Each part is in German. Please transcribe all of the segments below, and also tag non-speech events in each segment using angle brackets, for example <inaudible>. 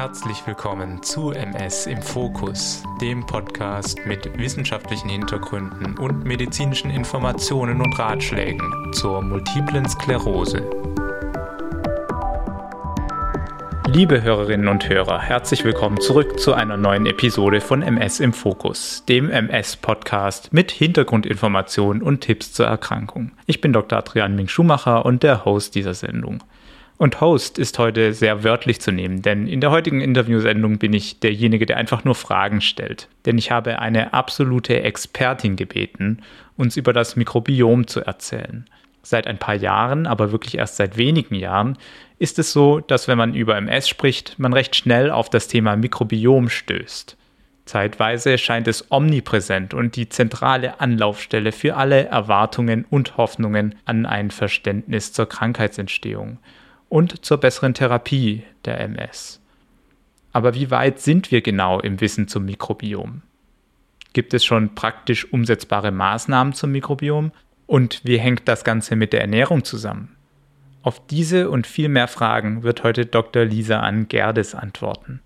Herzlich willkommen zu MS im Fokus, dem Podcast mit wissenschaftlichen Hintergründen und medizinischen Informationen und Ratschlägen zur multiplen Sklerose. Liebe Hörerinnen und Hörer, herzlich willkommen zurück zu einer neuen Episode von MS im Fokus, dem MS-Podcast mit Hintergrundinformationen und Tipps zur Erkrankung. Ich bin Dr. Adrian Ming Schumacher und der Host dieser Sendung. Und Host ist heute sehr wörtlich zu nehmen, denn in der heutigen Interviewsendung bin ich derjenige, der einfach nur Fragen stellt. Denn ich habe eine absolute Expertin gebeten, uns über das Mikrobiom zu erzählen. Seit ein paar Jahren, aber wirklich erst seit wenigen Jahren, ist es so, dass wenn man über MS spricht, man recht schnell auf das Thema Mikrobiom stößt. Zeitweise scheint es omnipräsent und die zentrale Anlaufstelle für alle Erwartungen und Hoffnungen an ein Verständnis zur Krankheitsentstehung und zur besseren Therapie der MS. Aber wie weit sind wir genau im Wissen zum Mikrobiom? Gibt es schon praktisch umsetzbare Maßnahmen zum Mikrobiom? Und wie hängt das Ganze mit der Ernährung zusammen? Auf diese und viel mehr Fragen wird heute Dr. Lisa Ann Gerdes antworten.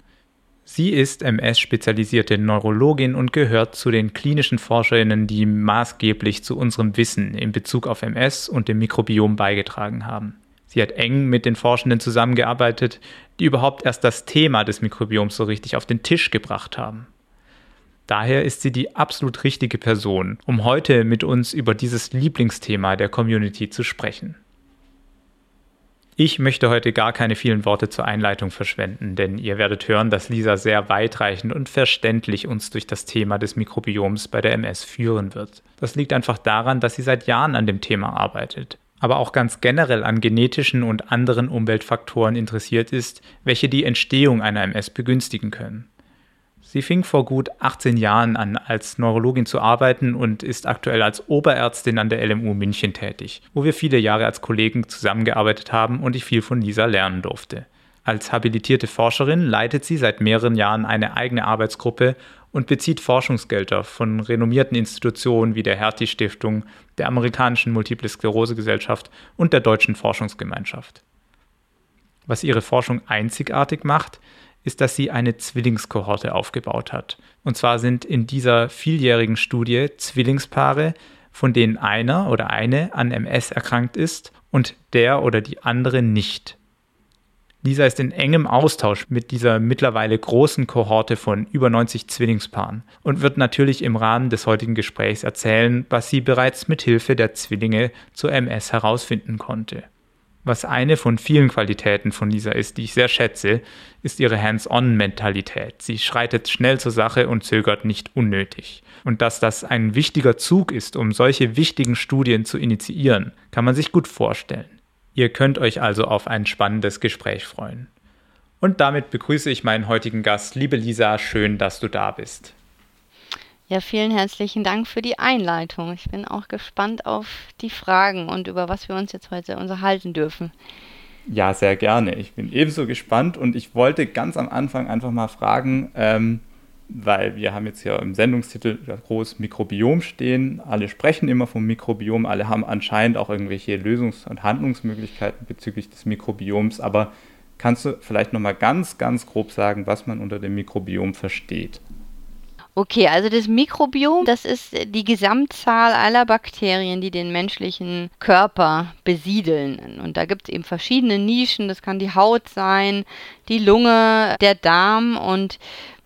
Sie ist MS-spezialisierte Neurologin und gehört zu den klinischen Forscherinnen, die maßgeblich zu unserem Wissen in Bezug auf MS und dem Mikrobiom beigetragen haben. Sie hat eng mit den Forschenden zusammengearbeitet, die überhaupt erst das Thema des Mikrobioms so richtig auf den Tisch gebracht haben. Daher ist sie die absolut richtige Person, um heute mit uns über dieses Lieblingsthema der Community zu sprechen. Ich möchte heute gar keine vielen Worte zur Einleitung verschwenden, denn ihr werdet hören, dass Lisa sehr weitreichend und verständlich uns durch das Thema des Mikrobioms bei der MS führen wird. Das liegt einfach daran, dass sie seit Jahren an dem Thema arbeitet aber auch ganz generell an genetischen und anderen Umweltfaktoren interessiert ist, welche die Entstehung einer MS begünstigen können. Sie fing vor gut 18 Jahren an, als Neurologin zu arbeiten und ist aktuell als Oberärztin an der LMU München tätig, wo wir viele Jahre als Kollegen zusammengearbeitet haben und ich viel von Lisa lernen durfte. Als habilitierte Forscherin leitet sie seit mehreren Jahren eine eigene Arbeitsgruppe und bezieht Forschungsgelder von renommierten Institutionen wie der Hertie Stiftung, der amerikanischen Multiple Sklerose Gesellschaft und der Deutschen Forschungsgemeinschaft. Was ihre Forschung einzigartig macht, ist, dass sie eine Zwillingskohorte aufgebaut hat. Und zwar sind in dieser vieljährigen Studie Zwillingspaare, von denen einer oder eine an MS erkrankt ist und der oder die andere nicht. Lisa ist in engem Austausch mit dieser mittlerweile großen Kohorte von über 90 Zwillingspaaren und wird natürlich im Rahmen des heutigen Gesprächs erzählen, was sie bereits mit Hilfe der Zwillinge zur MS herausfinden konnte. Was eine von vielen Qualitäten von Lisa ist, die ich sehr schätze, ist ihre Hands-on-Mentalität. Sie schreitet schnell zur Sache und zögert nicht unnötig. Und dass das ein wichtiger Zug ist, um solche wichtigen Studien zu initiieren, kann man sich gut vorstellen. Ihr könnt euch also auf ein spannendes Gespräch freuen. Und damit begrüße ich meinen heutigen Gast. Liebe Lisa, schön, dass du da bist. Ja, vielen herzlichen Dank für die Einleitung. Ich bin auch gespannt auf die Fragen und über was wir uns jetzt heute unterhalten dürfen. Ja, sehr gerne. Ich bin ebenso gespannt und ich wollte ganz am Anfang einfach mal fragen, ähm, weil wir haben jetzt hier im Sendungstitel groß Mikrobiom stehen. Alle sprechen immer vom Mikrobiom, alle haben anscheinend auch irgendwelche Lösungs- und Handlungsmöglichkeiten bezüglich des Mikrobioms. Aber kannst du vielleicht noch mal ganz, ganz grob sagen, was man unter dem Mikrobiom versteht? Okay, also das Mikrobiom, das ist die Gesamtzahl aller Bakterien, die den menschlichen Körper besiedeln. Und da gibt es eben verschiedene Nischen. Das kann die Haut sein, die Lunge, der Darm und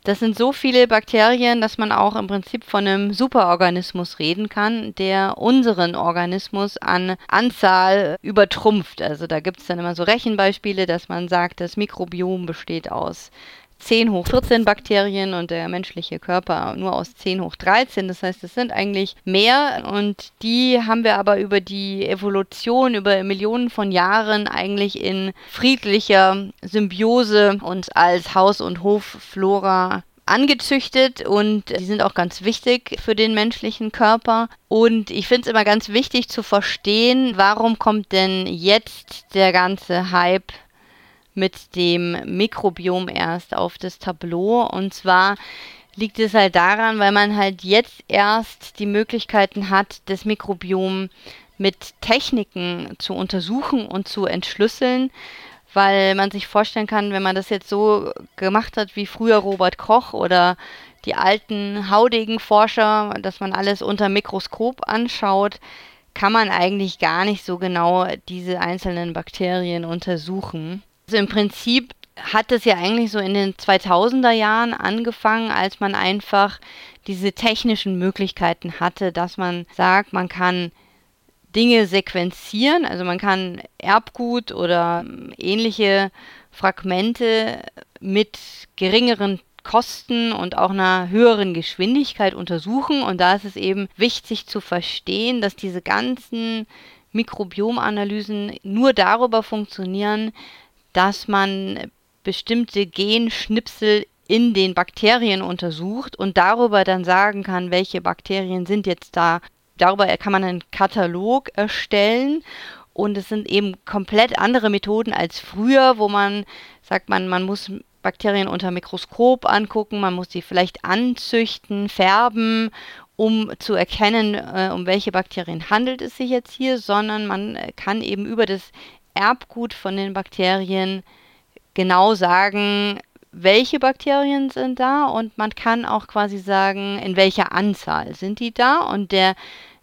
das sind so viele Bakterien, dass man auch im Prinzip von einem Superorganismus reden kann, der unseren Organismus an Anzahl übertrumpft. Also da gibt es dann immer so Rechenbeispiele, dass man sagt, das Mikrobiom besteht aus 10 hoch 14 Bakterien und der menschliche Körper nur aus 10 hoch 13. Das heißt, es sind eigentlich mehr und die haben wir aber über die Evolution, über Millionen von Jahren eigentlich in friedlicher Symbiose und als Haus- und Hofflora angezüchtet und die sind auch ganz wichtig für den menschlichen Körper. Und ich finde es immer ganz wichtig zu verstehen, warum kommt denn jetzt der ganze Hype mit dem Mikrobiom erst auf das Tableau. Und zwar liegt es halt daran, weil man halt jetzt erst die Möglichkeiten hat, das Mikrobiom mit Techniken zu untersuchen und zu entschlüsseln, weil man sich vorstellen kann, wenn man das jetzt so gemacht hat wie früher Robert Koch oder die alten haudigen Forscher, dass man alles unter Mikroskop anschaut, kann man eigentlich gar nicht so genau diese einzelnen Bakterien untersuchen. Also im Prinzip hat es ja eigentlich so in den 2000er Jahren angefangen, als man einfach diese technischen Möglichkeiten hatte, dass man sagt, man kann Dinge sequenzieren, also man kann Erbgut oder ähnliche Fragmente mit geringeren Kosten und auch einer höheren Geschwindigkeit untersuchen. Und da ist es eben wichtig zu verstehen, dass diese ganzen Mikrobiomanalysen nur darüber funktionieren, dass man bestimmte Genschnipsel in den Bakterien untersucht und darüber dann sagen kann, welche Bakterien sind jetzt da. Darüber kann man einen Katalog erstellen und es sind eben komplett andere Methoden als früher, wo man sagt, man, man muss Bakterien unter Mikroskop angucken, man muss sie vielleicht anzüchten, färben, um zu erkennen, äh, um welche Bakterien handelt es sich jetzt hier, sondern man kann eben über das Erbgut von den Bakterien genau sagen, welche Bakterien sind da? Und man kann auch quasi sagen, in welcher Anzahl sind die da? Und der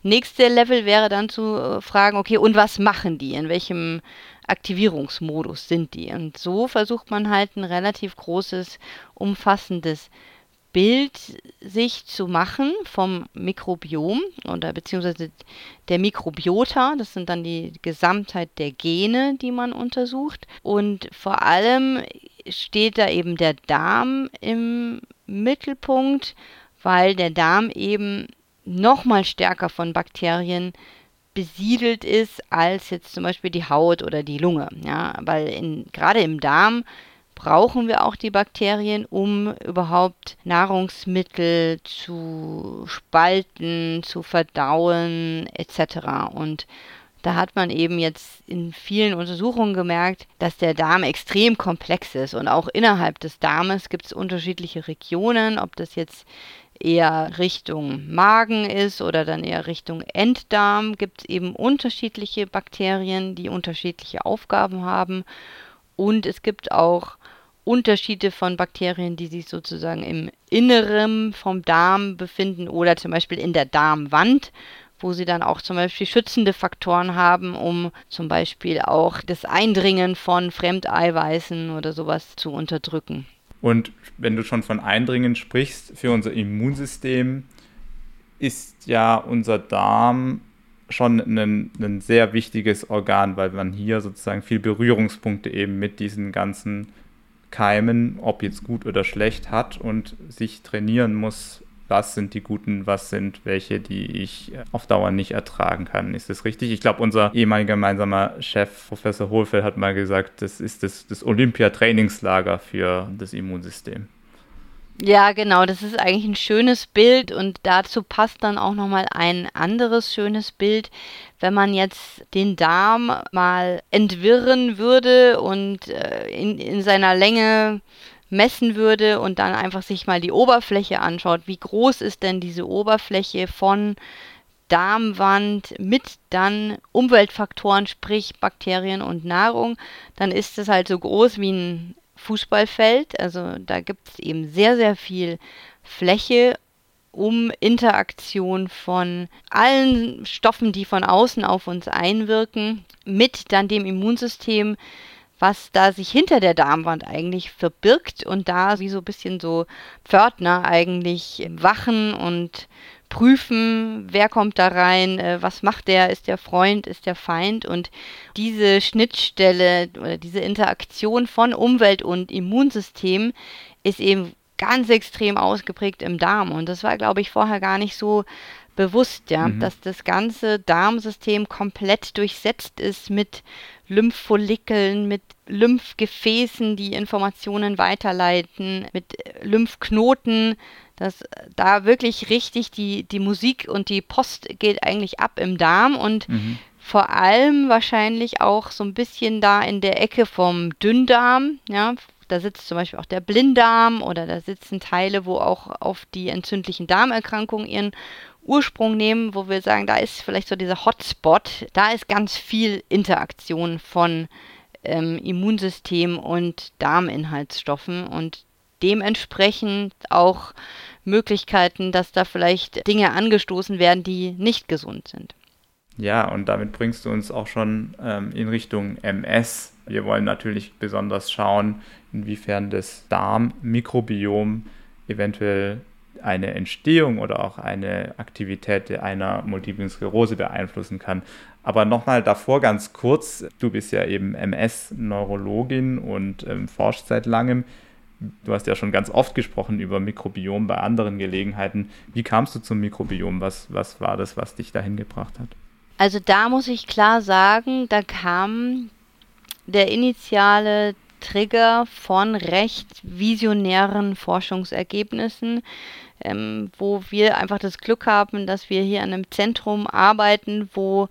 nächste Level wäre dann zu äh, fragen, okay, und was machen die, in welchem Aktivierungsmodus sind die. Und so versucht man halt ein relativ großes, umfassendes Bild sich zu machen vom Mikrobiom oder beziehungsweise der Mikrobiota. Das sind dann die Gesamtheit der Gene, die man untersucht. Und vor allem steht da eben der Darm im Mittelpunkt, weil der Darm eben nochmal stärker von Bakterien besiedelt ist als jetzt zum Beispiel die Haut oder die Lunge. Ja, weil in, gerade im Darm brauchen wir auch die Bakterien, um überhaupt Nahrungsmittel zu spalten, zu verdauen etc. Und da hat man eben jetzt in vielen Untersuchungen gemerkt, dass der Darm extrem komplex ist und auch innerhalb des Darmes gibt es unterschiedliche Regionen, ob das jetzt eher Richtung Magen ist oder dann eher Richtung Enddarm, gibt es eben unterschiedliche Bakterien, die unterschiedliche Aufgaben haben. Und es gibt auch Unterschiede von Bakterien, die sich sozusagen im Inneren vom Darm befinden oder zum Beispiel in der Darmwand, wo sie dann auch zum Beispiel schützende Faktoren haben, um zum Beispiel auch das Eindringen von Fremdeiweißen oder sowas zu unterdrücken. Und wenn du schon von Eindringen sprichst, für unser Immunsystem ist ja unser Darm schon ein, ein sehr wichtiges Organ, weil man hier sozusagen viel Berührungspunkte eben mit diesen ganzen Keimen, ob jetzt gut oder schlecht hat und sich trainieren muss, was sind die guten, was sind welche, die ich auf Dauer nicht ertragen kann. Ist das richtig? Ich glaube, unser ehemaliger gemeinsamer Chef, Professor Hohlfeld, hat mal gesagt, das ist das, das Olympia-Trainingslager für das Immunsystem. Ja, genau, das ist eigentlich ein schönes Bild und dazu passt dann auch nochmal ein anderes schönes Bild, wenn man jetzt den Darm mal entwirren würde und äh, in, in seiner Länge messen würde und dann einfach sich mal die Oberfläche anschaut, wie groß ist denn diese Oberfläche von Darmwand mit dann Umweltfaktoren, sprich Bakterien und Nahrung, dann ist es halt so groß wie ein Fußballfeld. Also da gibt es eben sehr, sehr viel Fläche, um Interaktion von allen Stoffen, die von außen auf uns einwirken, mit dann dem Immunsystem was da sich hinter der Darmwand eigentlich verbirgt und da wie so ein bisschen so Pförtner eigentlich wachen und prüfen, wer kommt da rein, äh, was macht der, ist der Freund, ist der Feind und diese Schnittstelle oder diese Interaktion von Umwelt und Immunsystem ist eben ganz extrem ausgeprägt im Darm und das war glaube ich vorher gar nicht so bewusst, ja, mhm. dass das ganze Darmsystem komplett durchsetzt ist mit Lymphfollikeln, mit Lymphgefäßen, die Informationen weiterleiten, mit Lymphknoten, dass da wirklich richtig die, die Musik und die Post geht eigentlich ab im Darm und mhm. vor allem wahrscheinlich auch so ein bisschen da in der Ecke vom Dünndarm, ja, da sitzt zum Beispiel auch der Blinddarm oder da sitzen Teile, wo auch auf die entzündlichen Darmerkrankungen ihren Ursprung nehmen, wo wir sagen, da ist vielleicht so dieser Hotspot, da ist ganz viel Interaktion von ähm, Immunsystem und Darminhaltsstoffen und dementsprechend auch Möglichkeiten, dass da vielleicht Dinge angestoßen werden, die nicht gesund sind. Ja, und damit bringst du uns auch schon ähm, in Richtung MS. Wir wollen natürlich besonders schauen, inwiefern das Darmmikrobiom eventuell eine Entstehung oder auch eine Aktivität einer Multiplen Sklerose beeinflussen kann. Aber nochmal davor ganz kurz, du bist ja eben MS-Neurologin und ähm, forschst seit langem. Du hast ja schon ganz oft gesprochen über Mikrobiom bei anderen Gelegenheiten. Wie kamst du zum Mikrobiom? Was, was war das, was dich dahin gebracht hat? Also da muss ich klar sagen, da kam der initiale Trigger von recht visionären Forschungsergebnissen, ähm, wo wir einfach das Glück haben, dass wir hier an einem Zentrum arbeiten, wo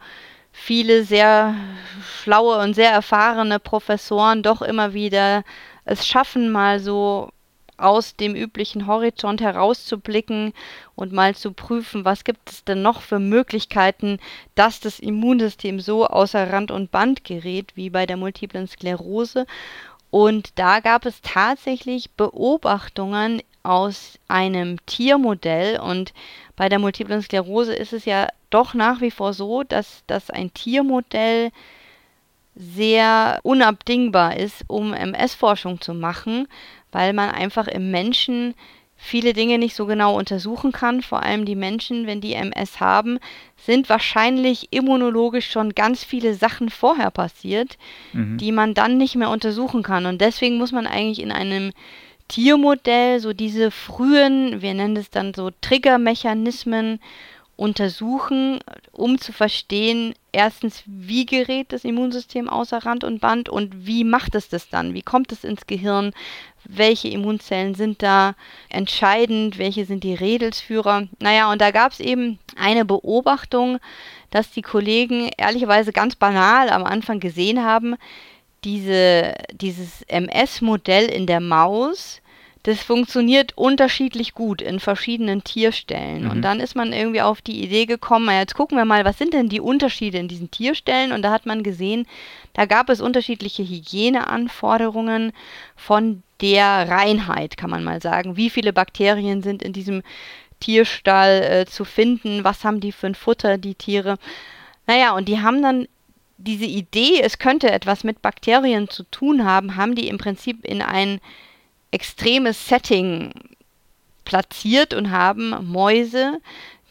viele sehr schlaue und sehr erfahrene Professoren doch immer wieder es schaffen, mal so aus dem üblichen Horizont herauszublicken und mal zu prüfen, was gibt es denn noch für Möglichkeiten, dass das Immunsystem so außer Rand und Band gerät wie bei der multiplen Sklerose. Und da gab es tatsächlich Beobachtungen aus einem Tiermodell und bei der multiplen Sklerose ist es ja doch nach wie vor so, dass, dass ein Tiermodell sehr unabdingbar ist, um MS-Forschung zu machen, weil man einfach im Menschen viele Dinge nicht so genau untersuchen kann. Vor allem die Menschen, wenn die MS haben, sind wahrscheinlich immunologisch schon ganz viele Sachen vorher passiert, mhm. die man dann nicht mehr untersuchen kann. Und deswegen muss man eigentlich in einem Tiermodell so diese frühen, wir nennen es dann so Triggermechanismen untersuchen, um zu verstehen, erstens, wie gerät das Immunsystem außer Rand und Band und wie macht es das dann? Wie kommt es ins Gehirn? Welche Immunzellen sind da entscheidend? Welche sind die Redelsführer? Naja, und da gab es eben eine Beobachtung, dass die Kollegen ehrlicherweise ganz banal am Anfang gesehen haben, diese, dieses MS-Modell in der Maus das funktioniert unterschiedlich gut in verschiedenen Tierstellen. Mhm. Und dann ist man irgendwie auf die Idee gekommen, jetzt gucken wir mal, was sind denn die Unterschiede in diesen Tierstellen? Und da hat man gesehen, da gab es unterschiedliche Hygieneanforderungen von der Reinheit, kann man mal sagen. Wie viele Bakterien sind in diesem Tierstall äh, zu finden? Was haben die für ein Futter, die Tiere? Naja, und die haben dann diese Idee, es könnte etwas mit Bakterien zu tun haben, haben die im Prinzip in ein extremes Setting platziert und haben Mäuse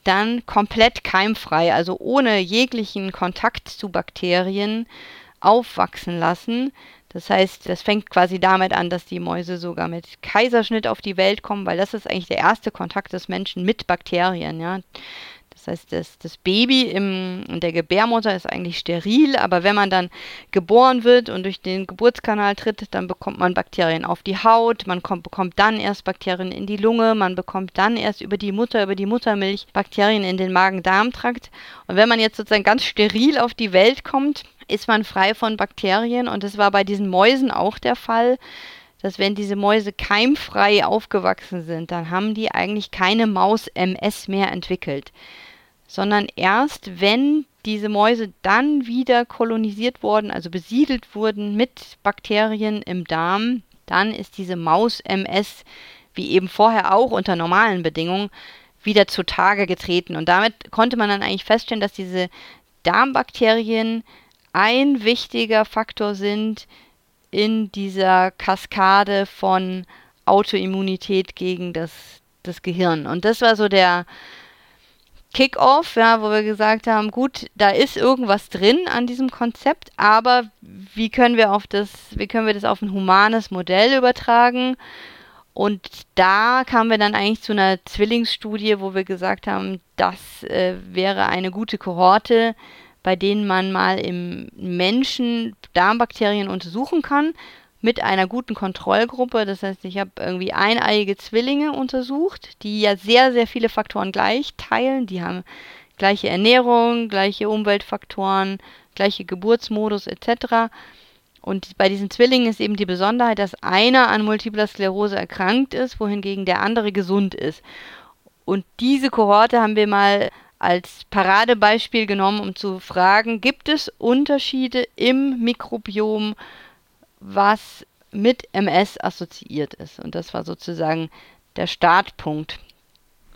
dann komplett keimfrei, also ohne jeglichen Kontakt zu Bakterien aufwachsen lassen. Das heißt, das fängt quasi damit an, dass die Mäuse sogar mit Kaiserschnitt auf die Welt kommen, weil das ist eigentlich der erste Kontakt des Menschen mit Bakterien. Ja. Das heißt, das, das Baby im, in der Gebärmutter ist eigentlich steril, aber wenn man dann geboren wird und durch den Geburtskanal tritt, dann bekommt man Bakterien auf die Haut, man kommt, bekommt dann erst Bakterien in die Lunge, man bekommt dann erst über die Mutter, über die Muttermilch Bakterien in den Magen-Darm-Trakt. Und wenn man jetzt sozusagen ganz steril auf die Welt kommt, ist man frei von Bakterien und das war bei diesen Mäusen auch der Fall dass wenn diese Mäuse keimfrei aufgewachsen sind, dann haben die eigentlich keine Maus-MS mehr entwickelt sondern erst wenn diese Mäuse dann wieder kolonisiert wurden, also besiedelt wurden mit Bakterien im Darm, dann ist diese Maus-MS, wie eben vorher auch unter normalen Bedingungen, wieder zutage getreten. Und damit konnte man dann eigentlich feststellen, dass diese Darmbakterien ein wichtiger Faktor sind in dieser Kaskade von Autoimmunität gegen das, das Gehirn. Und das war so der, Kickoff, ja, wo wir gesagt haben, gut, da ist irgendwas drin an diesem Konzept, aber wie können wir auf das, wie können wir das auf ein humanes Modell übertragen? Und da kamen wir dann eigentlich zu einer Zwillingsstudie, wo wir gesagt haben, das äh, wäre eine gute Kohorte, bei denen man mal im Menschen Darmbakterien untersuchen kann mit einer guten Kontrollgruppe. Das heißt, ich habe irgendwie eineiige Zwillinge untersucht, die ja sehr, sehr viele Faktoren gleich teilen. Die haben gleiche Ernährung, gleiche Umweltfaktoren, gleiche Geburtsmodus etc. Und bei diesen Zwillingen ist eben die Besonderheit, dass einer an Multipler Sklerose erkrankt ist, wohingegen der andere gesund ist. Und diese Kohorte haben wir mal als Paradebeispiel genommen, um zu fragen, gibt es Unterschiede im Mikrobiom was mit MS assoziiert ist. Und das war sozusagen der Startpunkt.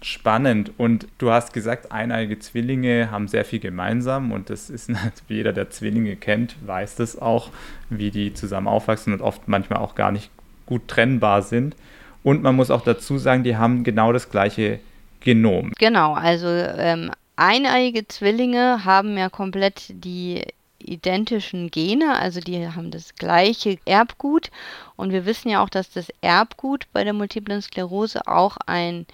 Spannend. Und du hast gesagt, eineige Zwillinge haben sehr viel gemeinsam und das ist, <laughs> wie jeder, der Zwillinge kennt, weiß das auch, wie die zusammen aufwachsen und oft manchmal auch gar nicht gut trennbar sind. Und man muss auch dazu sagen, die haben genau das gleiche Genom. Genau, also ähm, eineige Zwillinge haben ja komplett die identischen Gene, also die haben das gleiche Erbgut. Und wir wissen ja auch, dass das Erbgut bei der multiplen Sklerose auch ein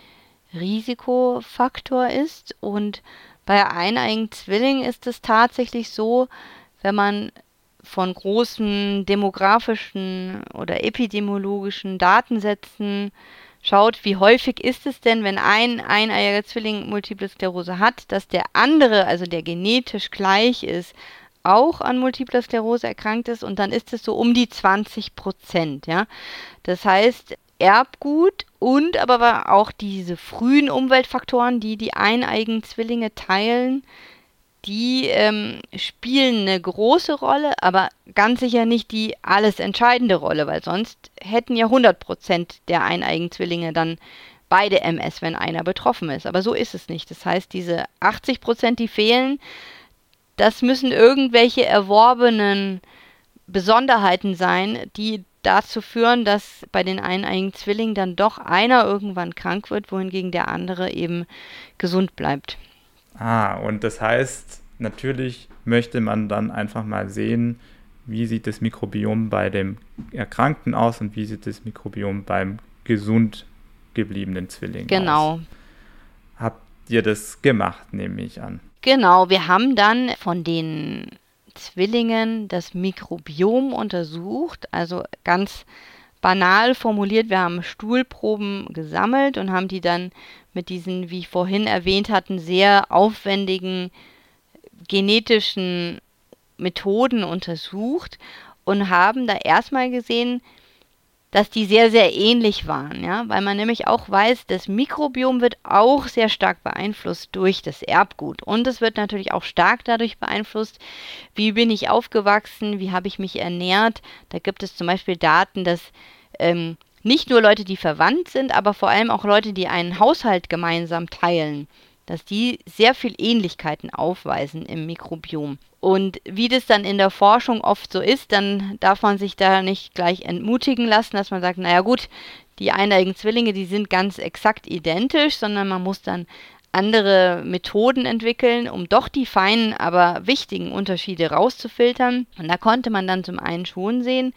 Risikofaktor ist. Und bei eineigen Zwillingen ist es tatsächlich so, wenn man von großen demografischen oder epidemiologischen Datensätzen schaut, wie häufig ist es denn, wenn ein eineiiger Zwilling Multiple Sklerose hat, dass der andere, also der genetisch gleich ist, auch an Multipler Sklerose erkrankt ist und dann ist es so um die 20 Prozent, ja. Das heißt, Erbgut und aber auch diese frühen Umweltfaktoren, die die eineigen Zwillinge teilen, die ähm, spielen eine große Rolle, aber ganz sicher nicht die alles entscheidende Rolle, weil sonst hätten ja 100 Prozent der eineigen Zwillinge dann beide MS, wenn einer betroffen ist. Aber so ist es nicht. Das heißt, diese 80 Prozent, die fehlen, das müssen irgendwelche erworbenen Besonderheiten sein, die dazu führen, dass bei den eineigen Zwillingen dann doch einer irgendwann krank wird, wohingegen der andere eben gesund bleibt. Ah, und das heißt, natürlich möchte man dann einfach mal sehen, wie sieht das Mikrobiom bei dem Erkrankten aus und wie sieht das Mikrobiom beim gesund gebliebenen Zwilling genau. aus. Genau. Habt ihr das gemacht, nehme ich an. Genau, wir haben dann von den Zwillingen das Mikrobiom untersucht, also ganz banal formuliert, wir haben Stuhlproben gesammelt und haben die dann mit diesen, wie ich vorhin erwähnt hatten, sehr aufwendigen genetischen Methoden untersucht und haben da erstmal gesehen, dass die sehr, sehr ähnlich waren, ja, weil man nämlich auch weiß, das Mikrobiom wird auch sehr stark beeinflusst durch das Erbgut und es wird natürlich auch stark dadurch beeinflusst, wie bin ich aufgewachsen, wie habe ich mich ernährt. Da gibt es zum Beispiel Daten, dass ähm, nicht nur Leute, die verwandt sind, aber vor allem auch Leute, die einen Haushalt gemeinsam teilen, dass die sehr viel Ähnlichkeiten aufweisen im Mikrobiom. Und wie das dann in der Forschung oft so ist, dann darf man sich da nicht gleich entmutigen lassen, dass man sagt, naja gut, die eineigen Zwillinge, die sind ganz exakt identisch, sondern man muss dann andere Methoden entwickeln, um doch die feinen, aber wichtigen Unterschiede rauszufiltern. Und da konnte man dann zum einen schon sehen,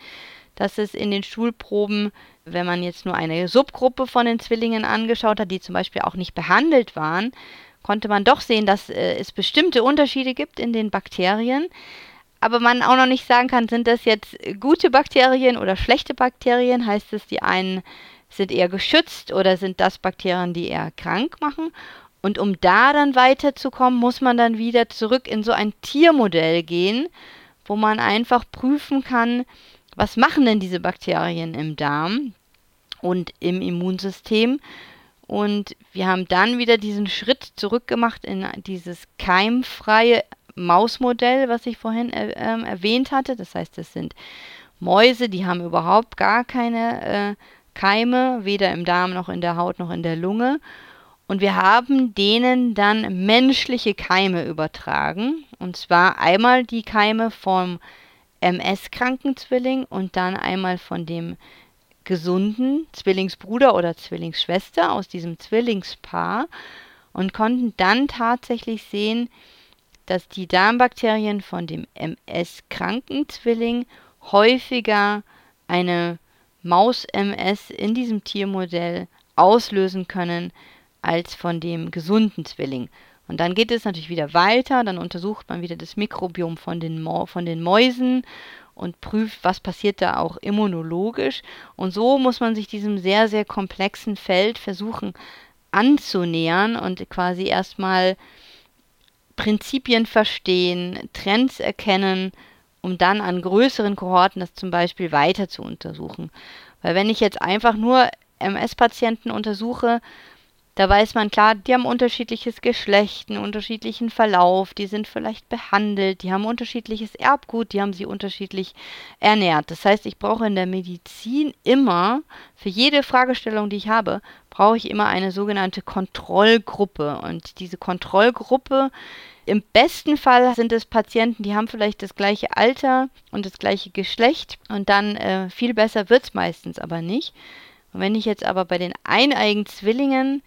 dass es in den Stuhlproben, wenn man jetzt nur eine Subgruppe von den Zwillingen angeschaut hat, die zum Beispiel auch nicht behandelt waren, konnte man doch sehen, dass äh, es bestimmte Unterschiede gibt in den Bakterien. Aber man auch noch nicht sagen kann, sind das jetzt gute Bakterien oder schlechte Bakterien? Heißt es, die einen sind eher geschützt oder sind das Bakterien, die eher krank machen? Und um da dann weiterzukommen, muss man dann wieder zurück in so ein Tiermodell gehen, wo man einfach prüfen kann, was machen denn diese Bakterien im Darm und im Immunsystem und wir haben dann wieder diesen Schritt zurückgemacht in dieses keimfreie Mausmodell, was ich vorhin äh, äh, erwähnt hatte. Das heißt, das sind Mäuse, die haben überhaupt gar keine äh, Keime, weder im Darm noch in der Haut noch in der Lunge. Und wir haben denen dann menschliche Keime übertragen. Und zwar einmal die Keime vom MS-kranken Zwilling und dann einmal von dem gesunden Zwillingsbruder oder Zwillingsschwester aus diesem Zwillingspaar und konnten dann tatsächlich sehen, dass die Darmbakterien von dem MS-kranken Zwilling häufiger eine Maus-MS in diesem Tiermodell auslösen können als von dem gesunden Zwilling. Und dann geht es natürlich wieder weiter, dann untersucht man wieder das Mikrobiom von den, Mo von den Mäusen und prüft, was passiert da auch immunologisch. Und so muss man sich diesem sehr, sehr komplexen Feld versuchen anzunähern und quasi erstmal Prinzipien verstehen, Trends erkennen, um dann an größeren Kohorten das zum Beispiel weiter zu untersuchen. Weil wenn ich jetzt einfach nur MS-Patienten untersuche, Da weiß man klar, die haben unterschiedliches Geschlecht, einen unterschiedlichen Verlauf, die sind vielleicht behandelt, die haben unterschiedliches Erbgut, die haben sie unterschiedlich ernährt. Das heißt, ich brauche in der Medizin immer, für jede Fragestellung, die ich habe, brauche ich immer eine sogenannte Kontrollgruppe. Und diese Kontrollgruppe, im besten Fall sind es Patienten, die haben vielleicht das gleiche Alter und das gleiche Geschlecht und dann äh, viel besser wird es meistens aber nicht. Und wenn ich jetzt aber bei den eineigen Zwillingen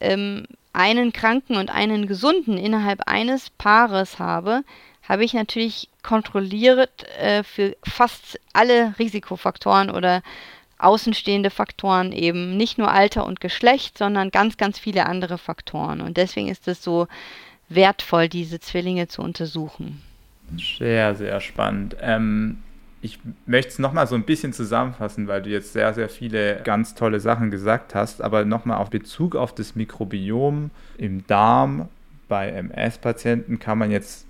ähm, einen Kranken und einen Gesunden innerhalb eines Paares habe, habe ich natürlich kontrolliert äh, für fast alle Risikofaktoren oder außenstehende Faktoren eben nicht nur Alter und Geschlecht, sondern ganz, ganz viele andere Faktoren. Und deswegen ist es so wertvoll, diese Zwillinge zu untersuchen. Sehr, sehr spannend. Ähm, ich möchte es nochmal so ein bisschen zusammenfassen, weil du jetzt sehr, sehr viele ganz tolle Sachen gesagt hast, aber nochmal auf Bezug auf das Mikrobiom im Darm bei MS-Patienten kann man jetzt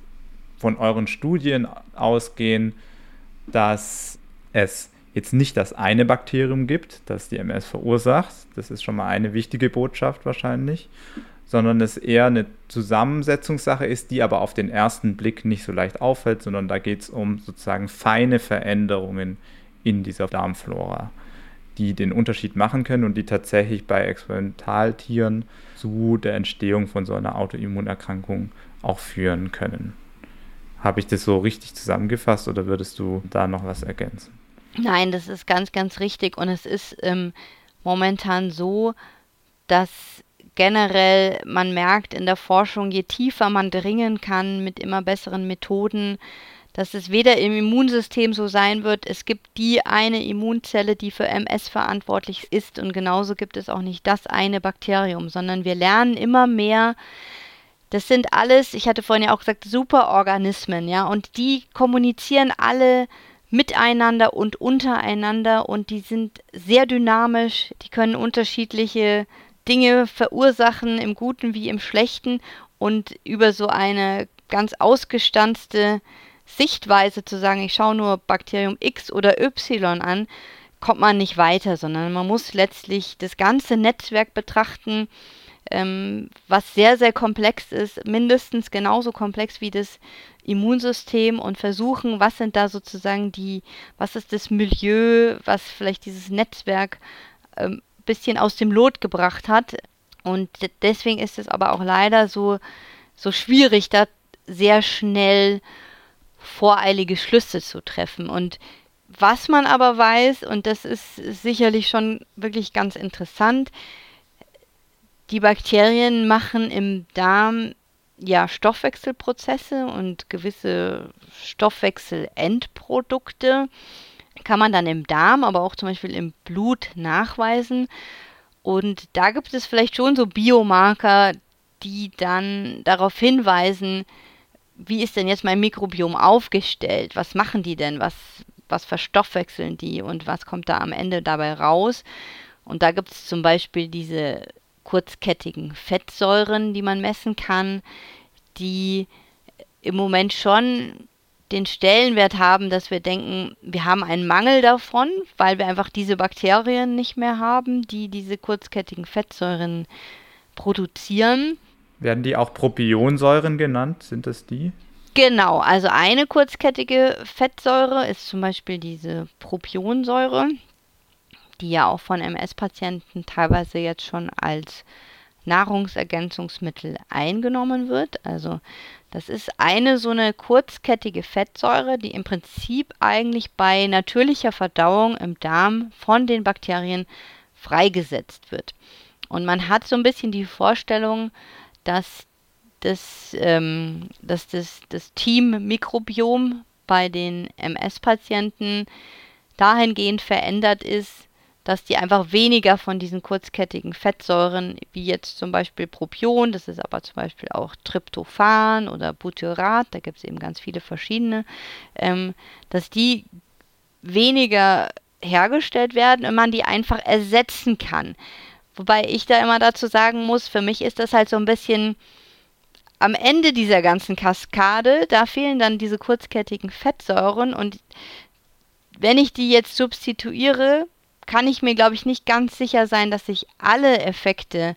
von euren Studien ausgehen, dass es jetzt nicht das eine Bakterium gibt, das die MS verursacht. Das ist schon mal eine wichtige Botschaft wahrscheinlich, sondern es eher eine Zusammensetzungssache ist, die aber auf den ersten Blick nicht so leicht auffällt, sondern da geht es um sozusagen feine Veränderungen in dieser Darmflora, die den Unterschied machen können und die tatsächlich bei Experimentaltieren zu der Entstehung von so einer Autoimmunerkrankung auch führen können. Habe ich das so richtig zusammengefasst oder würdest du da noch was ergänzen? Nein, das ist ganz, ganz richtig und es ist ähm, momentan so, dass generell man merkt in der Forschung, je tiefer man dringen kann mit immer besseren Methoden, dass es weder im Immunsystem so sein wird, es gibt die eine Immunzelle, die für MS verantwortlich ist. Und genauso gibt es auch nicht das eine Bakterium, sondern wir lernen immer mehr, das sind alles, ich hatte vorhin ja auch gesagt, Superorganismen, ja, und die kommunizieren alle miteinander und untereinander. Und die sind sehr dynamisch, die können unterschiedliche Dinge verursachen, im Guten wie im Schlechten und über so eine ganz ausgestanzte Sichtweise zu sagen, ich schaue nur Bakterium X oder Y an, kommt man nicht weiter, sondern man muss letztlich das ganze Netzwerk betrachten, ähm, was sehr, sehr komplex ist, mindestens genauso komplex wie das Immunsystem und versuchen, was sind da sozusagen die, was ist das Milieu, was vielleicht dieses Netzwerk ähm, bisschen aus dem Lot gebracht hat. Und deswegen ist es aber auch leider so, so schwierig, da sehr schnell voreilige Schlüsse zu treffen. Und was man aber weiß, und das ist sicherlich schon wirklich ganz interessant, die Bakterien machen im Darm ja Stoffwechselprozesse und gewisse Stoffwechselendprodukte kann man dann im Darm, aber auch zum Beispiel im Blut nachweisen. Und da gibt es vielleicht schon so Biomarker, die dann darauf hinweisen, wie ist denn jetzt mein Mikrobiom aufgestellt? Was machen die denn? Was, was verstoffwechseln die und was kommt da am Ende dabei raus? Und da gibt es zum Beispiel diese kurzkettigen Fettsäuren, die man messen kann, die im Moment schon den Stellenwert haben, dass wir denken, wir haben einen Mangel davon, weil wir einfach diese Bakterien nicht mehr haben, die diese kurzkettigen Fettsäuren produzieren. Werden die auch Propionsäuren genannt? Sind das die? Genau, also eine kurzkettige Fettsäure ist zum Beispiel diese Propionsäure, die ja auch von MS-Patienten teilweise jetzt schon als Nahrungsergänzungsmittel eingenommen wird. Also das ist eine so eine kurzkettige Fettsäure, die im Prinzip eigentlich bei natürlicher Verdauung im Darm von den Bakterien freigesetzt wird. Und man hat so ein bisschen die Vorstellung, dass das, ähm, dass das, das Team-Mikrobiom bei den MS-Patienten dahingehend verändert ist, dass die einfach weniger von diesen kurzkettigen Fettsäuren, wie jetzt zum Beispiel Propion, das ist aber zum Beispiel auch Tryptophan oder Butyrat, da gibt es eben ganz viele verschiedene, ähm, dass die weniger hergestellt werden und man die einfach ersetzen kann. Wobei ich da immer dazu sagen muss, für mich ist das halt so ein bisschen am Ende dieser ganzen Kaskade, da fehlen dann diese kurzkettigen Fettsäuren und wenn ich die jetzt substituiere, kann ich mir, glaube ich, nicht ganz sicher sein, dass ich alle Effekte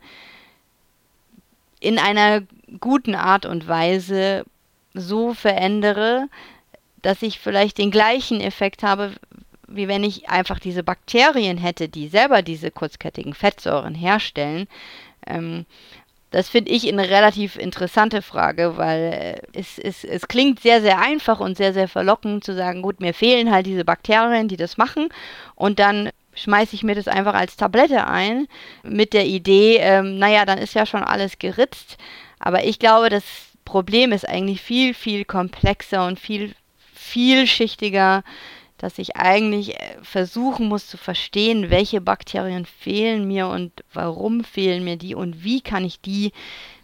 in einer guten Art und Weise so verändere, dass ich vielleicht den gleichen Effekt habe, wie wenn ich einfach diese Bakterien hätte, die selber diese kurzkettigen Fettsäuren herstellen. Ähm, das finde ich eine relativ interessante Frage, weil es, es, es klingt sehr, sehr einfach und sehr, sehr verlockend zu sagen, gut, mir fehlen halt diese Bakterien, die das machen und dann schmeiße ich mir das einfach als Tablette ein mit der Idee, ähm, naja, dann ist ja schon alles geritzt. Aber ich glaube, das Problem ist eigentlich viel, viel komplexer und viel vielschichtiger dass ich eigentlich äh, versuchen muss zu verstehen, welche Bakterien fehlen mir und warum fehlen mir die und wie kann ich die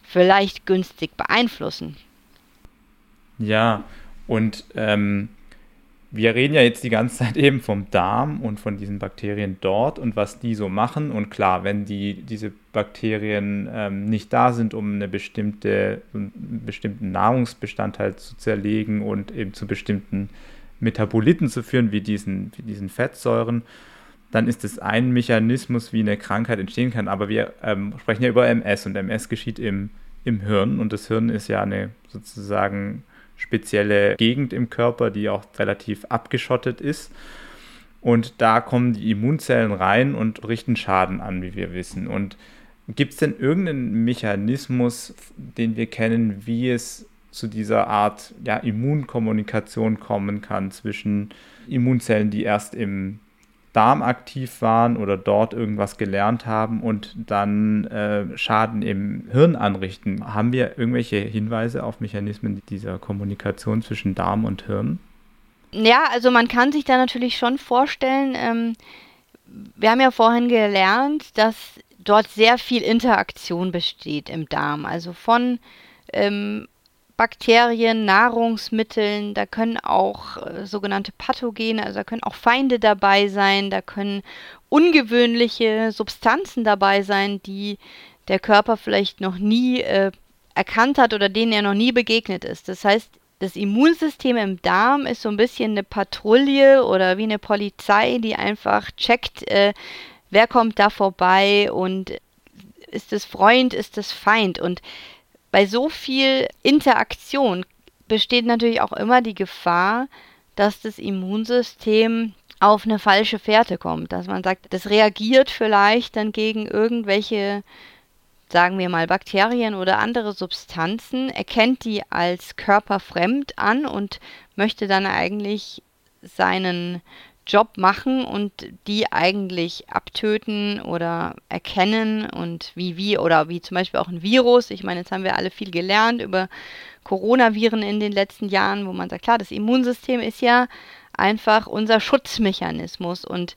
vielleicht günstig beeinflussen. Ja, und ähm, wir reden ja jetzt die ganze Zeit <laughs> eben vom Darm und von diesen Bakterien dort und was die so machen. Und klar, wenn die, diese Bakterien ähm, nicht da sind, um eine bestimmte, einen bestimmten Nahrungsbestandteil zu zerlegen und eben zu bestimmten Metaboliten zu führen, wie diesen, wie diesen Fettsäuren, dann ist es ein Mechanismus, wie eine Krankheit entstehen kann. Aber wir ähm, sprechen ja über MS und MS geschieht im, im Hirn und das Hirn ist ja eine sozusagen spezielle Gegend im Körper, die auch relativ abgeschottet ist. Und da kommen die Immunzellen rein und richten Schaden an, wie wir wissen. Und gibt es denn irgendeinen Mechanismus, den wir kennen, wie es zu dieser Art ja, Immunkommunikation kommen kann zwischen Immunzellen, die erst im Darm aktiv waren oder dort irgendwas gelernt haben und dann äh, Schaden im Hirn anrichten. Haben wir irgendwelche Hinweise auf Mechanismen dieser Kommunikation zwischen Darm und Hirn? Ja, also man kann sich da natürlich schon vorstellen, ähm, wir haben ja vorhin gelernt, dass dort sehr viel Interaktion besteht im Darm. Also von ähm, Bakterien, Nahrungsmitteln, da können auch äh, sogenannte Pathogene, also da können auch Feinde dabei sein, da können ungewöhnliche Substanzen dabei sein, die der Körper vielleicht noch nie äh, erkannt hat oder denen er noch nie begegnet ist. Das heißt, das Immunsystem im Darm ist so ein bisschen eine Patrouille oder wie eine Polizei, die einfach checkt, äh, wer kommt da vorbei und ist es Freund, ist es Feind und bei so viel Interaktion besteht natürlich auch immer die Gefahr, dass das Immunsystem auf eine falsche Fährte kommt, dass man sagt, das reagiert vielleicht dann gegen irgendwelche, sagen wir mal, Bakterien oder andere Substanzen, erkennt die als körperfremd an und möchte dann eigentlich seinen Job machen und die eigentlich abtöten oder erkennen und wie wie oder wie zum Beispiel auch ein Virus. Ich meine, jetzt haben wir alle viel gelernt über Coronaviren in den letzten Jahren, wo man sagt, klar, das Immunsystem ist ja einfach unser Schutzmechanismus und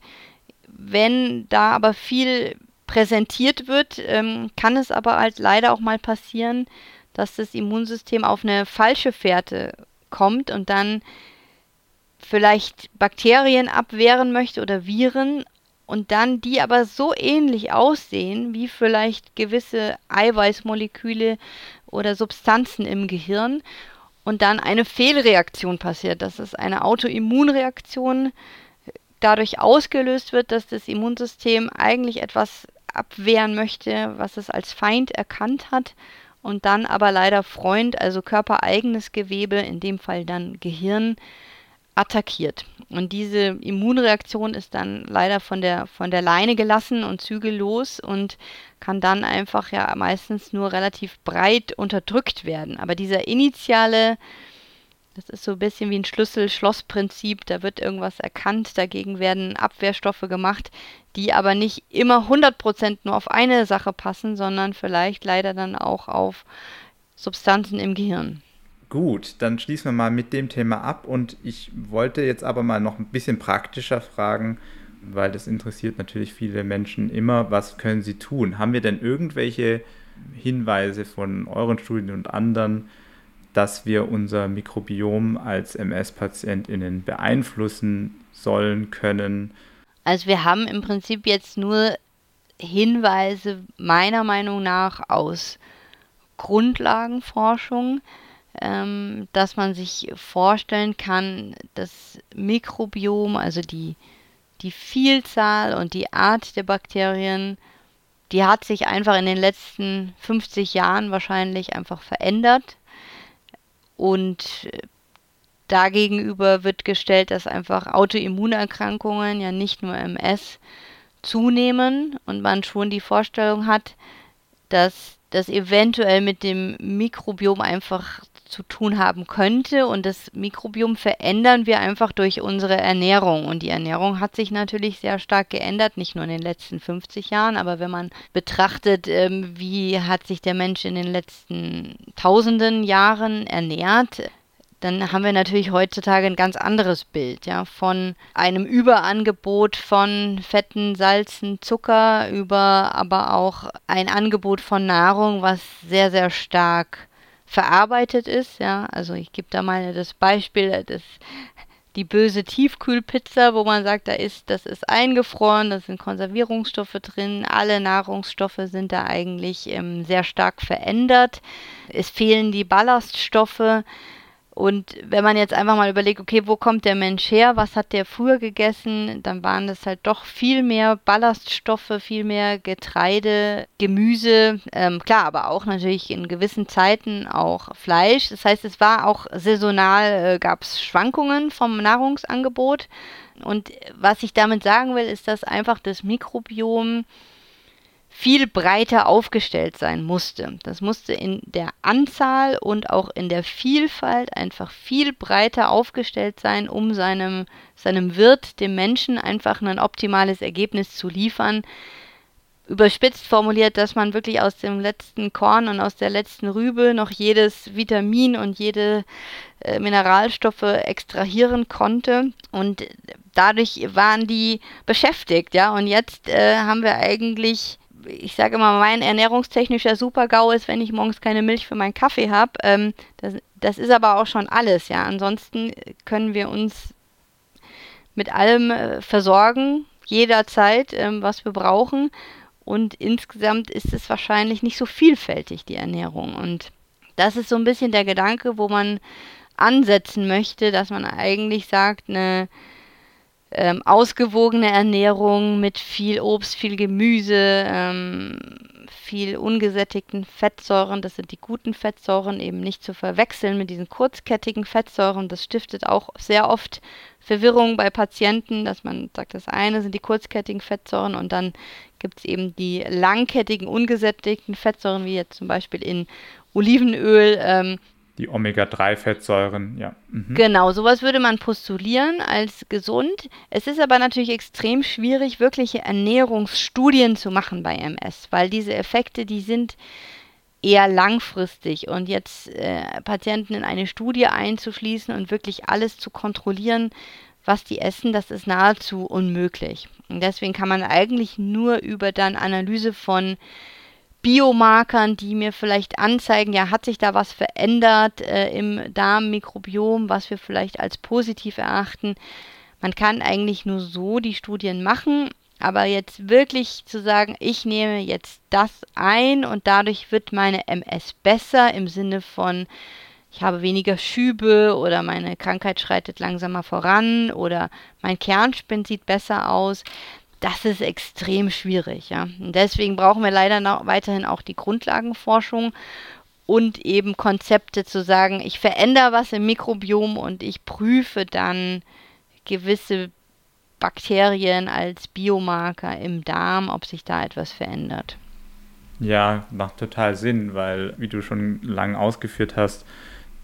wenn da aber viel präsentiert wird, ähm, kann es aber halt leider auch mal passieren, dass das Immunsystem auf eine falsche Fährte kommt und dann vielleicht Bakterien abwehren möchte oder Viren und dann die aber so ähnlich aussehen wie vielleicht gewisse Eiweißmoleküle oder Substanzen im Gehirn und dann eine Fehlreaktion passiert, dass es eine Autoimmunreaktion dadurch ausgelöst wird, dass das Immunsystem eigentlich etwas abwehren möchte, was es als Feind erkannt hat und dann aber leider Freund, also körpereigenes Gewebe, in dem Fall dann Gehirn, attackiert. Und diese Immunreaktion ist dann leider von der, von der Leine gelassen und zügellos und kann dann einfach ja meistens nur relativ breit unterdrückt werden. Aber dieser initiale, das ist so ein bisschen wie ein Schlüssel-Schloss-Prinzip, da wird irgendwas erkannt, dagegen werden Abwehrstoffe gemacht, die aber nicht immer 100% nur auf eine Sache passen, sondern vielleicht leider dann auch auf Substanzen im Gehirn. Gut, dann schließen wir mal mit dem Thema ab und ich wollte jetzt aber mal noch ein bisschen praktischer fragen, weil das interessiert natürlich viele Menschen immer, was können sie tun? Haben wir denn irgendwelche Hinweise von euren Studien und anderen, dass wir unser Mikrobiom als MS-PatientInnen beeinflussen sollen können? Also wir haben im Prinzip jetzt nur Hinweise meiner Meinung nach aus Grundlagenforschung ähm, dass man sich vorstellen kann, das Mikrobiom, also die, die Vielzahl und die Art der Bakterien, die hat sich einfach in den letzten 50 Jahren wahrscheinlich einfach verändert. Und dagegenüber wird gestellt, dass einfach Autoimmunerkrankungen, ja nicht nur MS, zunehmen und man schon die Vorstellung hat, dass das eventuell mit dem Mikrobiom einfach zu tun haben könnte. Und das Mikrobiom verändern wir einfach durch unsere Ernährung. Und die Ernährung hat sich natürlich sehr stark geändert, nicht nur in den letzten 50 Jahren, aber wenn man betrachtet, ähm, wie hat sich der Mensch in den letzten tausenden Jahren ernährt, dann haben wir natürlich heutzutage ein ganz anderes Bild, ja, von einem Überangebot von Fetten, Salzen, Zucker über aber auch ein Angebot von Nahrung, was sehr, sehr stark verarbeitet ist, ja. Also ich gebe da mal das Beispiel, das die böse Tiefkühlpizza, wo man sagt, da ist, das ist eingefroren, da sind Konservierungsstoffe drin, alle Nahrungsstoffe sind da eigentlich ähm, sehr stark verändert. Es fehlen die Ballaststoffe. Und wenn man jetzt einfach mal überlegt, okay, wo kommt der Mensch her, was hat der früher gegessen, dann waren das halt doch viel mehr Ballaststoffe, viel mehr Getreide, Gemüse, ähm, klar, aber auch natürlich in gewissen Zeiten auch Fleisch. Das heißt, es war auch saisonal, äh, gab es Schwankungen vom Nahrungsangebot. Und was ich damit sagen will, ist, dass einfach das Mikrobiom viel breiter aufgestellt sein musste. Das musste in der Anzahl und auch in der Vielfalt einfach viel breiter aufgestellt sein, um seinem, seinem Wirt, dem Menschen, einfach ein optimales Ergebnis zu liefern. Überspitzt formuliert, dass man wirklich aus dem letzten Korn und aus der letzten Rübe noch jedes Vitamin und jede äh, Mineralstoffe extrahieren konnte. Und dadurch waren die beschäftigt, ja. Und jetzt äh, haben wir eigentlich ich sage immer, mein ernährungstechnischer Super-GAU ist, wenn ich morgens keine Milch für meinen Kaffee habe. Ähm, das, das ist aber auch schon alles, ja. Ansonsten können wir uns mit allem äh, versorgen, jederzeit, ähm, was wir brauchen. Und insgesamt ist es wahrscheinlich nicht so vielfältig, die Ernährung. Und das ist so ein bisschen der Gedanke, wo man ansetzen möchte, dass man eigentlich sagt, eine ähm, ausgewogene Ernährung mit viel Obst, viel Gemüse, ähm, viel ungesättigten Fettsäuren. Das sind die guten Fettsäuren, eben nicht zu verwechseln mit diesen kurzkettigen Fettsäuren. Das stiftet auch sehr oft Verwirrung bei Patienten, dass man sagt, das eine sind die kurzkettigen Fettsäuren und dann gibt es eben die langkettigen, ungesättigten Fettsäuren, wie jetzt zum Beispiel in Olivenöl. Ähm, die Omega-3-Fettsäuren, ja. Mhm. Genau, sowas würde man postulieren als gesund. Es ist aber natürlich extrem schwierig, wirkliche Ernährungsstudien zu machen bei MS, weil diese Effekte, die sind eher langfristig und jetzt äh, Patienten in eine Studie einzuschließen und wirklich alles zu kontrollieren, was die essen, das ist nahezu unmöglich. Und deswegen kann man eigentlich nur über dann Analyse von Biomarkern, die mir vielleicht anzeigen, ja, hat sich da was verändert äh, im Darmmikrobiom, was wir vielleicht als positiv erachten. Man kann eigentlich nur so die Studien machen, aber jetzt wirklich zu sagen, ich nehme jetzt das ein und dadurch wird meine MS besser im Sinne von, ich habe weniger Schübe oder meine Krankheit schreitet langsamer voran oder mein Kernspind sieht besser aus das ist extrem schwierig, ja. Und deswegen brauchen wir leider weiterhin auch die Grundlagenforschung und eben Konzepte zu sagen, ich verändere was im Mikrobiom und ich prüfe dann gewisse Bakterien als Biomarker im Darm, ob sich da etwas verändert. Ja, macht total Sinn, weil, wie du schon lange ausgeführt hast,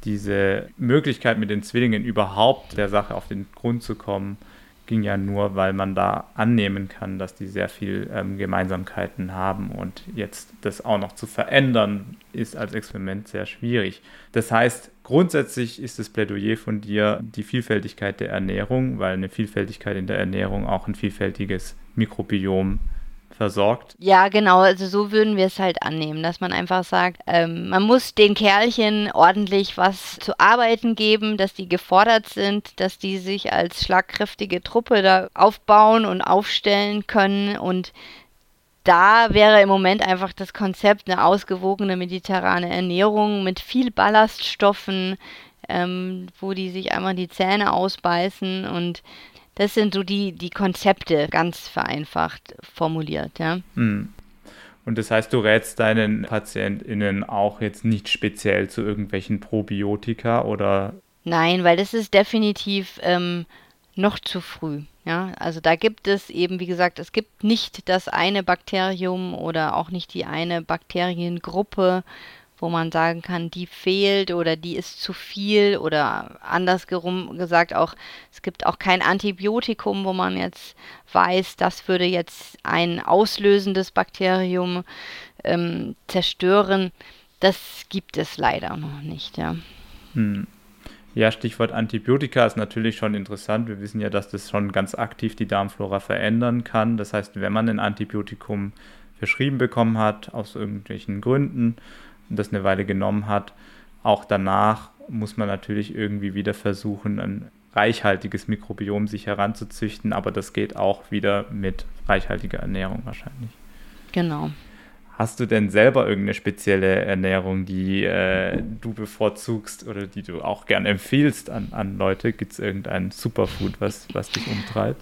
diese Möglichkeit mit den Zwillingen überhaupt der Sache auf den Grund zu kommen, ging ja nur, weil man da annehmen kann, dass die sehr viel ähm, Gemeinsamkeiten haben und jetzt das auch noch zu verändern, ist als Experiment sehr schwierig. Das heißt, grundsätzlich ist das Plädoyer von dir die Vielfältigkeit der Ernährung, weil eine Vielfältigkeit in der Ernährung auch ein vielfältiges Mikrobiom versorgt. Ja, genau, also so würden wir es halt annehmen, dass man einfach sagt, ähm, man muss den Kerlchen ordentlich was zu arbeiten geben, dass die gefordert sind, dass die sich als schlagkräftige Truppe da aufbauen und aufstellen können und da wäre im Moment einfach das Konzept eine ausgewogene mediterrane Ernährung mit viel Ballaststoffen, ähm, wo die sich einmal die Zähne ausbeißen und das sind so die, die Konzepte, ganz vereinfacht formuliert, ja. Hm. Und das heißt, du rätst deinen PatientInnen auch jetzt nicht speziell zu irgendwelchen Probiotika oder? Nein, weil das ist definitiv ähm, noch zu früh. Ja, also da gibt es eben, wie gesagt, es gibt nicht das eine Bakterium oder auch nicht die eine Bakteriengruppe, wo man sagen kann, die fehlt oder die ist zu viel oder andersherum gesagt auch, es gibt auch kein Antibiotikum, wo man jetzt weiß, das würde jetzt ein auslösendes Bakterium ähm, zerstören. Das gibt es leider noch nicht, ja. Hm. Ja, Stichwort Antibiotika ist natürlich schon interessant. Wir wissen ja, dass das schon ganz aktiv die Darmflora verändern kann. Das heißt, wenn man ein Antibiotikum verschrieben bekommen hat, aus irgendwelchen Gründen, das eine Weile genommen hat, auch danach muss man natürlich irgendwie wieder versuchen, ein reichhaltiges Mikrobiom sich heranzuzüchten, aber das geht auch wieder mit reichhaltiger Ernährung wahrscheinlich. Genau. Hast du denn selber irgendeine spezielle Ernährung, die äh, du bevorzugst oder die du auch gern empfiehlst an, an Leute? Gibt es irgendein Superfood, was, was dich umtreibt?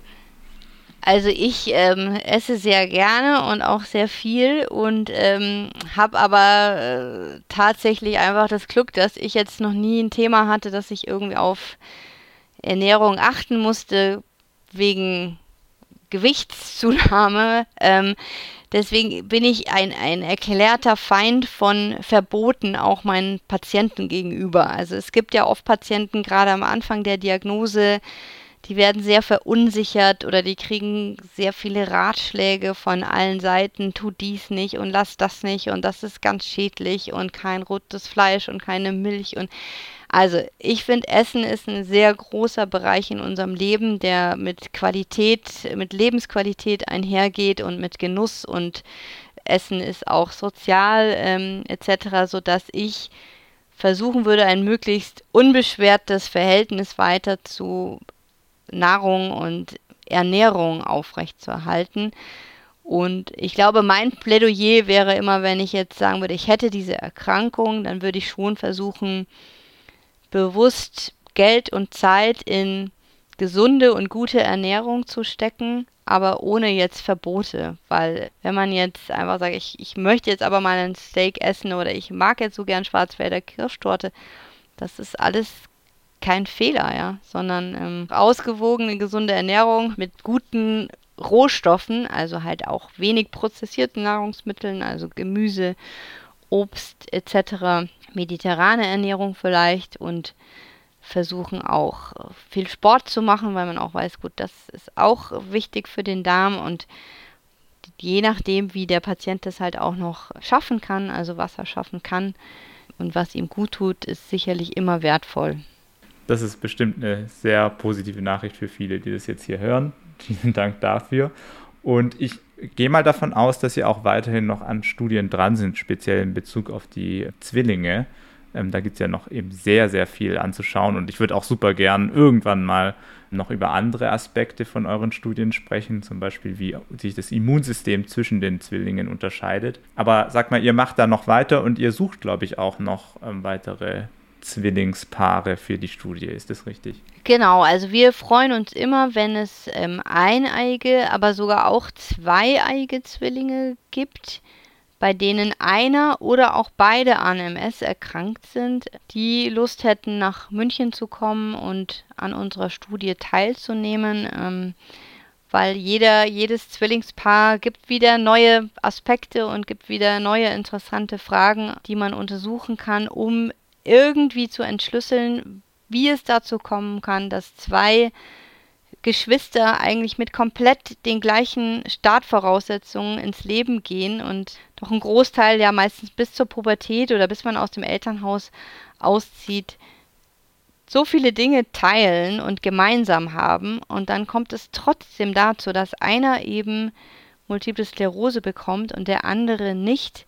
Also ich ähm, esse sehr gerne und auch sehr viel und ähm, habe aber äh, tatsächlich einfach das Glück, dass ich jetzt noch nie ein Thema hatte, dass ich irgendwie auf Ernährung achten musste wegen Gewichtszunahme. <laughs> Ähm, Deswegen bin ich ein, ein erklärter Feind von Verboten auch meinen Patienten gegenüber. Also es gibt ja oft Patienten, gerade am Anfang der Diagnose, die werden sehr verunsichert oder die kriegen sehr viele Ratschläge von allen Seiten, tu dies nicht und lass das nicht und das ist ganz schädlich und kein rotes Fleisch und keine Milch und also, ich finde, Essen ist ein sehr großer Bereich in unserem Leben, der mit Qualität, mit Lebensqualität einhergeht und mit Genuss und Essen ist auch sozial ähm, etc., sodass ich versuchen würde, ein möglichst unbeschwertes Verhältnis weiter zu Nahrung und Ernährung aufrechtzuerhalten. Und ich glaube, mein Plädoyer wäre immer, wenn ich jetzt sagen würde, ich hätte diese Erkrankung, dann würde ich schon versuchen, bewusst Geld und Zeit in gesunde und gute Ernährung zu stecken, aber ohne jetzt Verbote. Weil wenn man jetzt einfach sagt, ich, ich möchte jetzt aber mal ein Steak essen oder ich mag jetzt so gern Schwarzwälder Kirschtorte, das ist alles kein Fehler, ja, sondern ähm, ausgewogene, gesunde Ernährung mit guten Rohstoffen, also halt auch wenig prozessierten Nahrungsmitteln, also Gemüse, Obst etc mediterrane Ernährung vielleicht und versuchen auch viel Sport zu machen, weil man auch weiß, gut, das ist auch wichtig für den Darm und je nachdem, wie der Patient das halt auch noch schaffen kann, also was er schaffen kann und was ihm gut tut, ist sicherlich immer wertvoll. Das ist bestimmt eine sehr positive Nachricht für viele, die das jetzt hier hören. <laughs> Vielen Dank dafür. Und ich gehe mal davon aus, dass Sie auch weiterhin noch an Studien dran sind, speziell in Bezug auf die Zwillinge. Ähm, da gibt es ja noch eben sehr, sehr viel anzuschauen und ich würde auch super gern irgendwann mal noch über andere Aspekte von euren Studien sprechen, zum Beispiel wie sich das Immunsystem zwischen den Zwillingen unterscheidet. Aber sag mal, ihr macht da noch weiter und ihr sucht, glaube ich, auch noch ähm, weitere Zwillingspaare für die Studie. Ist das richtig? Genau, also wir freuen uns immer, wenn es ähm, eineige, aber sogar auch zweieige Zwillinge gibt, bei denen einer oder auch beide an MS erkrankt sind, die Lust hätten, nach München zu kommen und an unserer Studie teilzunehmen. Ähm, weil jeder, jedes Zwillingspaar gibt wieder neue Aspekte und gibt wieder neue interessante Fragen, die man untersuchen kann, um irgendwie zu entschlüsseln, wie es dazu kommen kann, dass zwei Geschwister eigentlich mit komplett den gleichen Startvoraussetzungen ins Leben gehen und doch ein Großteil ja meistens bis zur Pubertät oder bis man aus dem Elternhaus auszieht, so viele Dinge teilen und gemeinsam haben. Und dann kommt es trotzdem dazu, dass einer eben Multiple Sklerose bekommt und der andere nicht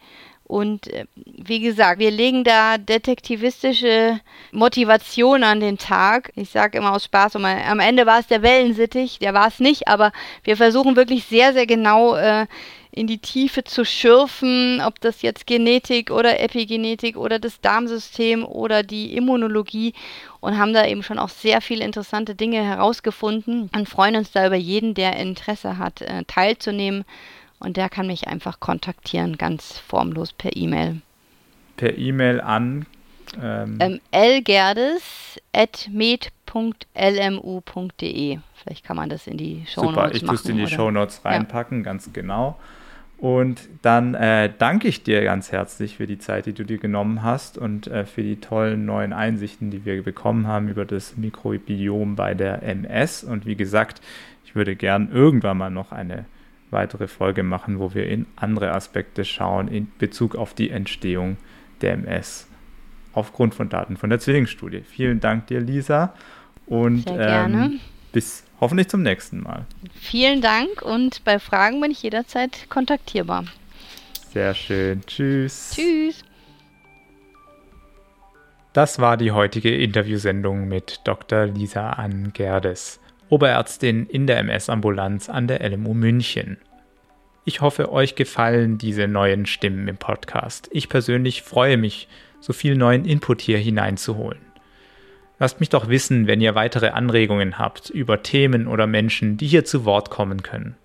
und äh, wie gesagt, wir legen da detektivistische Motivation an den Tag. Ich sage immer aus Spaß, am Ende war es der Wellensittich, der war es nicht, aber wir versuchen wirklich sehr, sehr genau äh, in die Tiefe zu schürfen, ob das jetzt Genetik oder Epigenetik oder das Darmsystem oder die Immunologie und haben da eben schon auch sehr viele interessante Dinge herausgefunden und freuen uns da über jeden, der Interesse hat, äh, teilzunehmen und der kann mich einfach kontaktieren, ganz formlos per E-Mail. Per E-Mail an ähm, ähm, lgerdes.med.lmu.de. Vielleicht kann man das in die Show Notes. Super, ich tue es in die Show Notes reinpacken, ja. ganz genau. Und dann äh, danke ich dir ganz herzlich für die Zeit, die du dir genommen hast und äh, für die tollen neuen Einsichten, die wir bekommen haben über das Mikrobiom bei der MS. Und wie gesagt, ich würde gern irgendwann mal noch eine weitere Folge machen, wo wir in andere Aspekte schauen in Bezug auf die Entstehung der MS aufgrund von Daten von der Zwillingsstudie. Vielen Dank dir, Lisa. Und. Ähm, bis hoffentlich zum nächsten Mal. Vielen Dank und bei Fragen bin ich jederzeit kontaktierbar. Sehr schön. Tschüss. Tschüss. Das war die heutige Interviewsendung mit Dr. Lisa Ann Gerdes, Oberärztin in der MS-Ambulanz an der LMU München. Ich hoffe, euch gefallen diese neuen Stimmen im Podcast. Ich persönlich freue mich, so viel neuen Input hier hineinzuholen. Lasst mich doch wissen, wenn ihr weitere Anregungen habt über Themen oder Menschen, die hier zu Wort kommen können.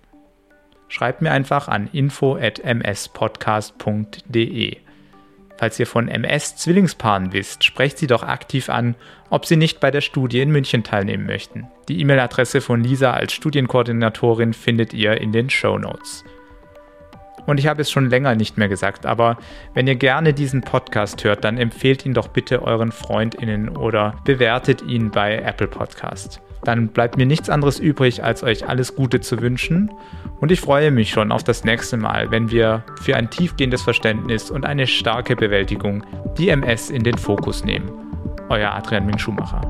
Schreibt mir einfach an info@mspodcast.de. Falls ihr von MS-Zwillingspaaren wisst, sprecht sie doch aktiv an, ob sie nicht bei der Studie in München teilnehmen möchten. Die E-Mail-Adresse von Lisa als Studienkoordinatorin findet ihr in den Show Notes. Und ich habe es schon länger nicht mehr gesagt, aber wenn ihr gerne diesen Podcast hört, dann empfehlt ihn doch bitte euren Freundinnen oder bewertet ihn bei Apple Podcast. Dann bleibt mir nichts anderes übrig, als euch alles Gute zu wünschen. Und ich freue mich schon auf das nächste Mal, wenn wir für ein tiefgehendes Verständnis und eine starke Bewältigung die MS in den Fokus nehmen. Euer Adrian Ming Schumacher.